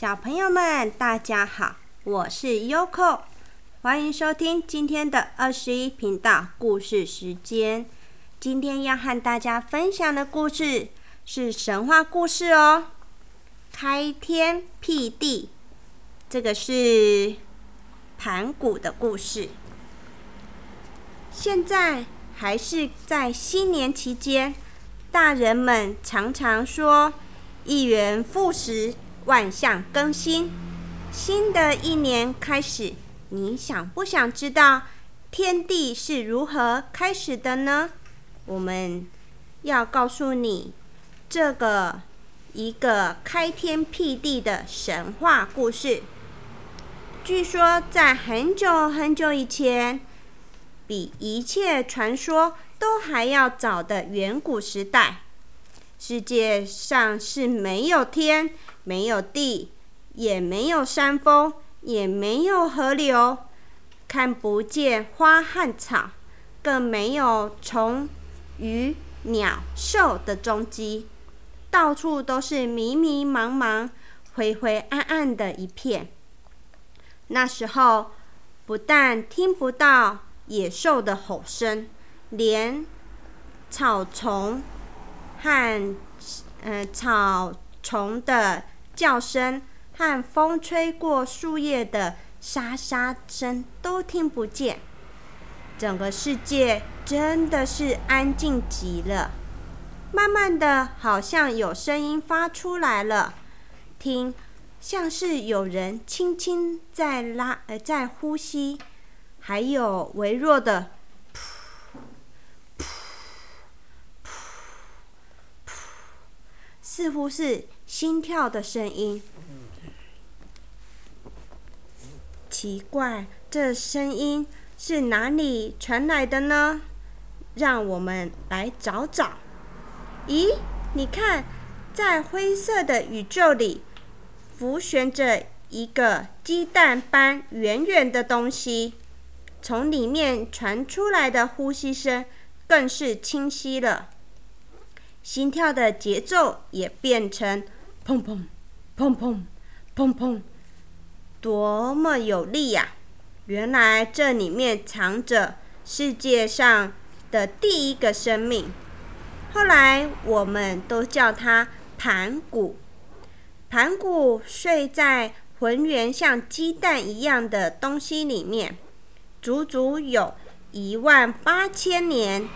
小朋友们，大家好，我是 Yoko，欢迎收听今天的二十一频道故事时间。今天要和大家分享的故事是神话故事哦，开天辟地，这个是盘古的故事。现在还是在新年期间，大人们常常说“一元复始”。万象更新，新的一年开始，你想不想知道天地是如何开始的呢？我们要告诉你这个一个开天辟地的神话故事。据说在很久很久以前，比一切传说都还要早的远古时代，世界上是没有天。没有地，也没有山峰，也没有河流，看不见花和草，更没有虫、鱼、鸟、兽的踪迹，到处都是迷迷茫茫、灰灰暗暗的一片。那时候，不但听不到野兽的吼声，连草丛和嗯草丛的。叫声和风吹过树叶的沙沙声都听不见，整个世界真的是安静极了。慢慢的，好像有声音发出来了，听，像是有人轻轻在拉呃在呼吸，还有微弱的似乎是。心跳的声音，奇怪，这声音是哪里传来的呢？让我们来找找。咦，你看，在灰色的宇宙里，浮悬着一个鸡蛋般圆圆的东西，从里面传出来的呼吸声更是清晰了，心跳的节奏也变成。砰砰，砰砰，砰砰，多么有力呀！原来这里面藏着世界上的第一个生命。后来我们都叫它盘古。盘古睡在浑圆像鸡蛋一样的东西里面，足足有一万八千年。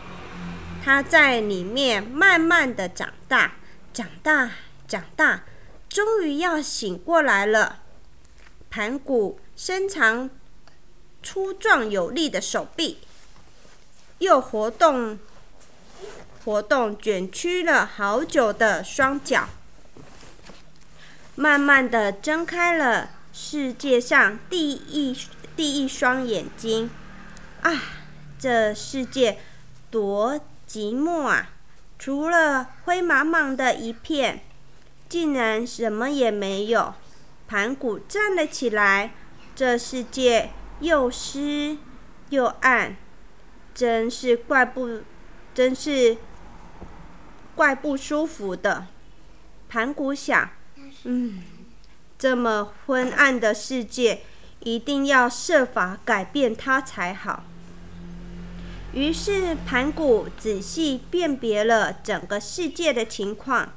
他在里面慢慢的长大，长大。长大，终于要醒过来了。盘古伸长、粗壮有力的手臂，又活动、活动卷曲了好久的双脚，慢慢的睁开了世界上第一第一双眼睛。啊，这世界多寂寞啊！除了灰茫茫的一片。竟然什么也没有。盘古站了起来，这世界又湿又暗，真是怪不，真是怪不舒服的。盘古想，嗯，这么昏暗的世界，一定要设法改变它才好。于是盘古仔细辨别了整个世界的情况。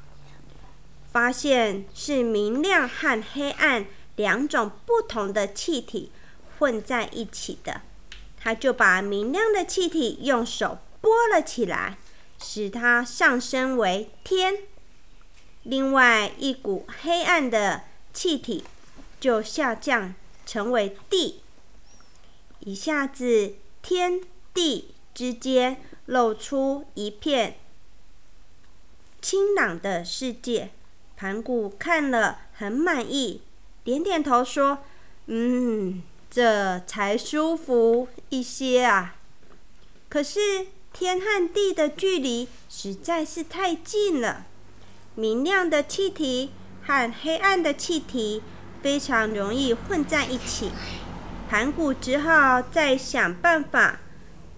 发现是明亮和黑暗两种不同的气体混在一起的，他就把明亮的气体用手拨了起来，使它上升为天；另外一股黑暗的气体就下降成为地。一下子，天地之间露出一片清朗的世界。盘古看了很满意，点点头说：“嗯，这才舒服一些啊。可是天和地的距离实在是太近了，明亮的气体和黑暗的气体非常容易混在一起。盘古只好再想办法，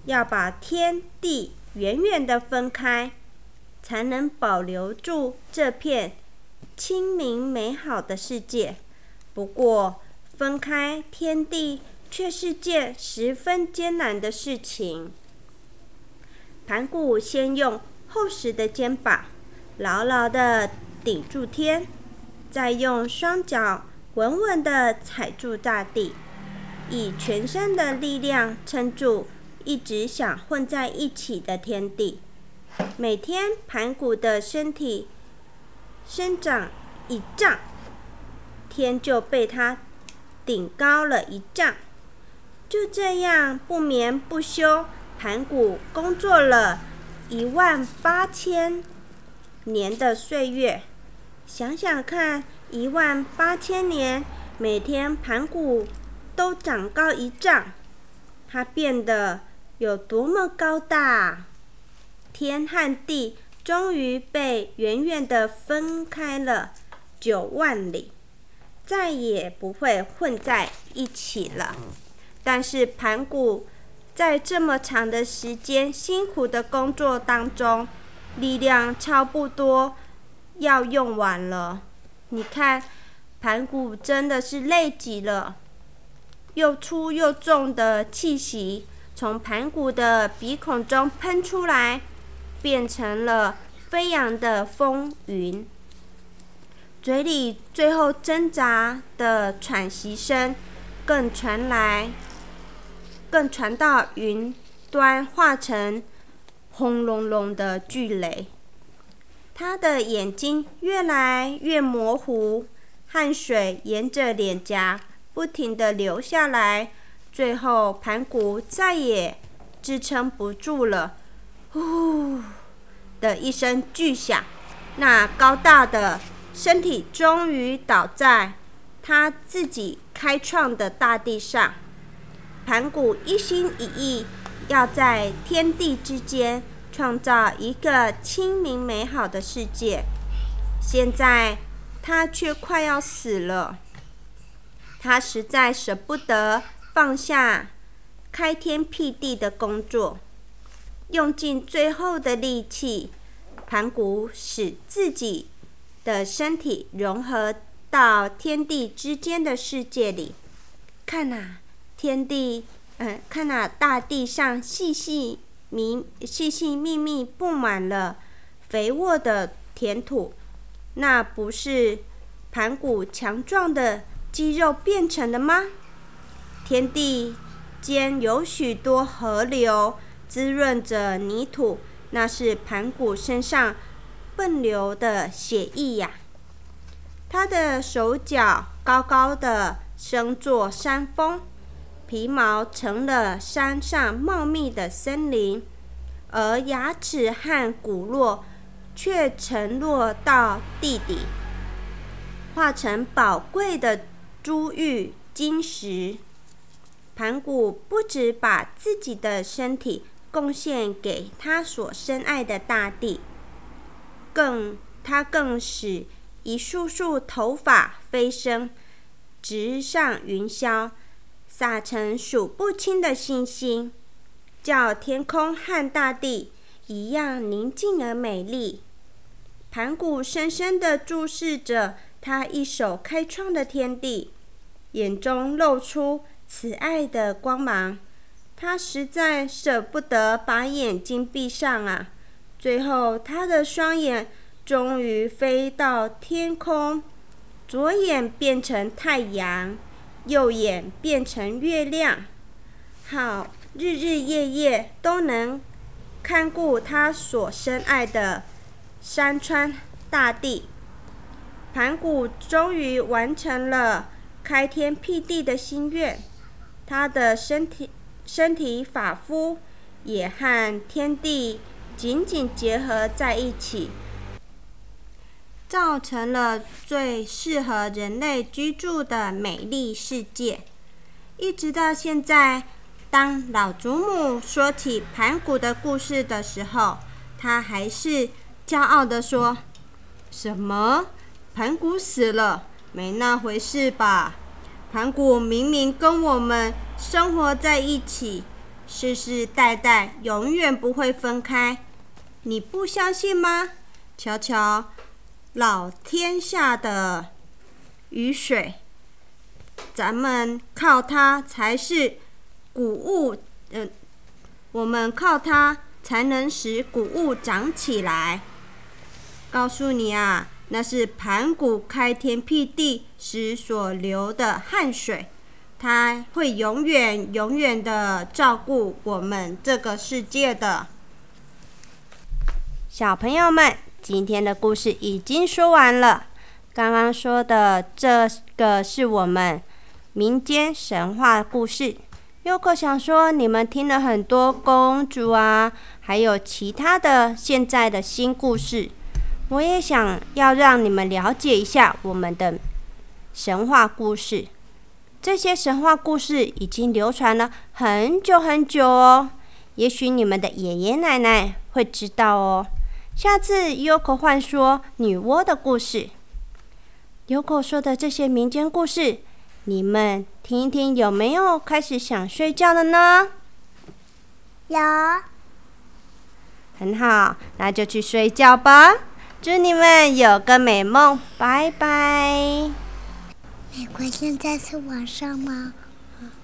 要把天地远远的分开，才能保留住这片。”清明美好的世界，不过，分开天地却是件十分艰难的事情。盘古先用厚实的肩膀牢牢地顶住天，再用双脚稳稳地踩住大地，以全身的力量撑住一直想混在一起的天地。每天，盘古的身体生长一丈。天就被他顶高了一丈，就这样不眠不休，盘古工作了一万八千年的岁月。想想看，一万八千年，每天盘古都长高一丈，他变得有多么高大？天和地终于被远远的分开了九万里。再也不会混在一起了。但是盘古在这么长的时间辛苦的工作当中，力量差不多要用完了。你看，盘古真的是累极了。又粗又重的气息从盘古的鼻孔中喷出来，变成了飞扬的风云。嘴里最后挣扎的喘息声，更传来，更传到云端，化成轰隆隆的巨雷。他的眼睛越来越模糊，汗水沿着脸颊不停地流下来，最后盘古再也支撑不住了，呼的一声巨响，那高大的。身体终于倒在他自己开创的大地上。盘古一心一意要在天地之间创造一个清明美好的世界，现在他却快要死了。他实在舍不得放下开天辟地的工作，用尽最后的力气，盘古使自己。的身体融合到天地之间的世界里，看呐，天地，嗯，看呐，大地上细细密、细细密密布满了肥沃的田土，那不是盘古强壮的肌肉变成的吗？天地间有许多河流滋润着泥土，那是盘古身上。奔流的血液呀，他的手脚高高的生作山峰，皮毛成了山上茂密的森林，而牙齿和骨络却沉落到地底，化成宝贵的珠玉金石。盘古不止把自己的身体贡献给他所深爱的大地。更，他更使一束束头发飞升，直上云霄，洒成数不清的星星，叫天空和大地一样宁静而美丽。盘古深深地注视着他一手开创的天地，眼中露出慈爱的光芒。他实在舍不得把眼睛闭上啊。最后，他的双眼终于飞到天空，左眼变成太阳，右眼变成月亮，好，日日夜夜都能看顾他所深爱的山川大地。盘古终于完成了开天辟地的心愿，他的身体、身体、发肤也和天地。紧紧结合在一起，造成了最适合人类居住的美丽世界。一直到现在，当老祖母说起盘古的故事的时候，他还是骄傲地说：“什么？盘古死了？没那回事吧？盘古明明跟我们生活在一起，世世代代永远不会分开。”你不相信吗？瞧瞧，老天下的雨水，咱们靠它才是谷物，嗯，我们靠它才能使谷物长起来。告诉你啊，那是盘古开天辟地时所流的汗水，它会永远永远的照顾我们这个世界的。小朋友们，今天的故事已经说完了。刚刚说的这个是我们民间神话故事。优可想说，你们听了很多公主啊，还有其他的现在的新故事，我也想要让你们了解一下我们的神话故事。这些神话故事已经流传了很久很久哦，也许你们的爷爷奶奶会知道哦。下次优可换说女娲的故事。优可说的这些民间故事，你们听一听，有没有开始想睡觉了呢？有。很好，那就去睡觉吧。祝你们有个美梦，拜拜。美国现在是晚上吗？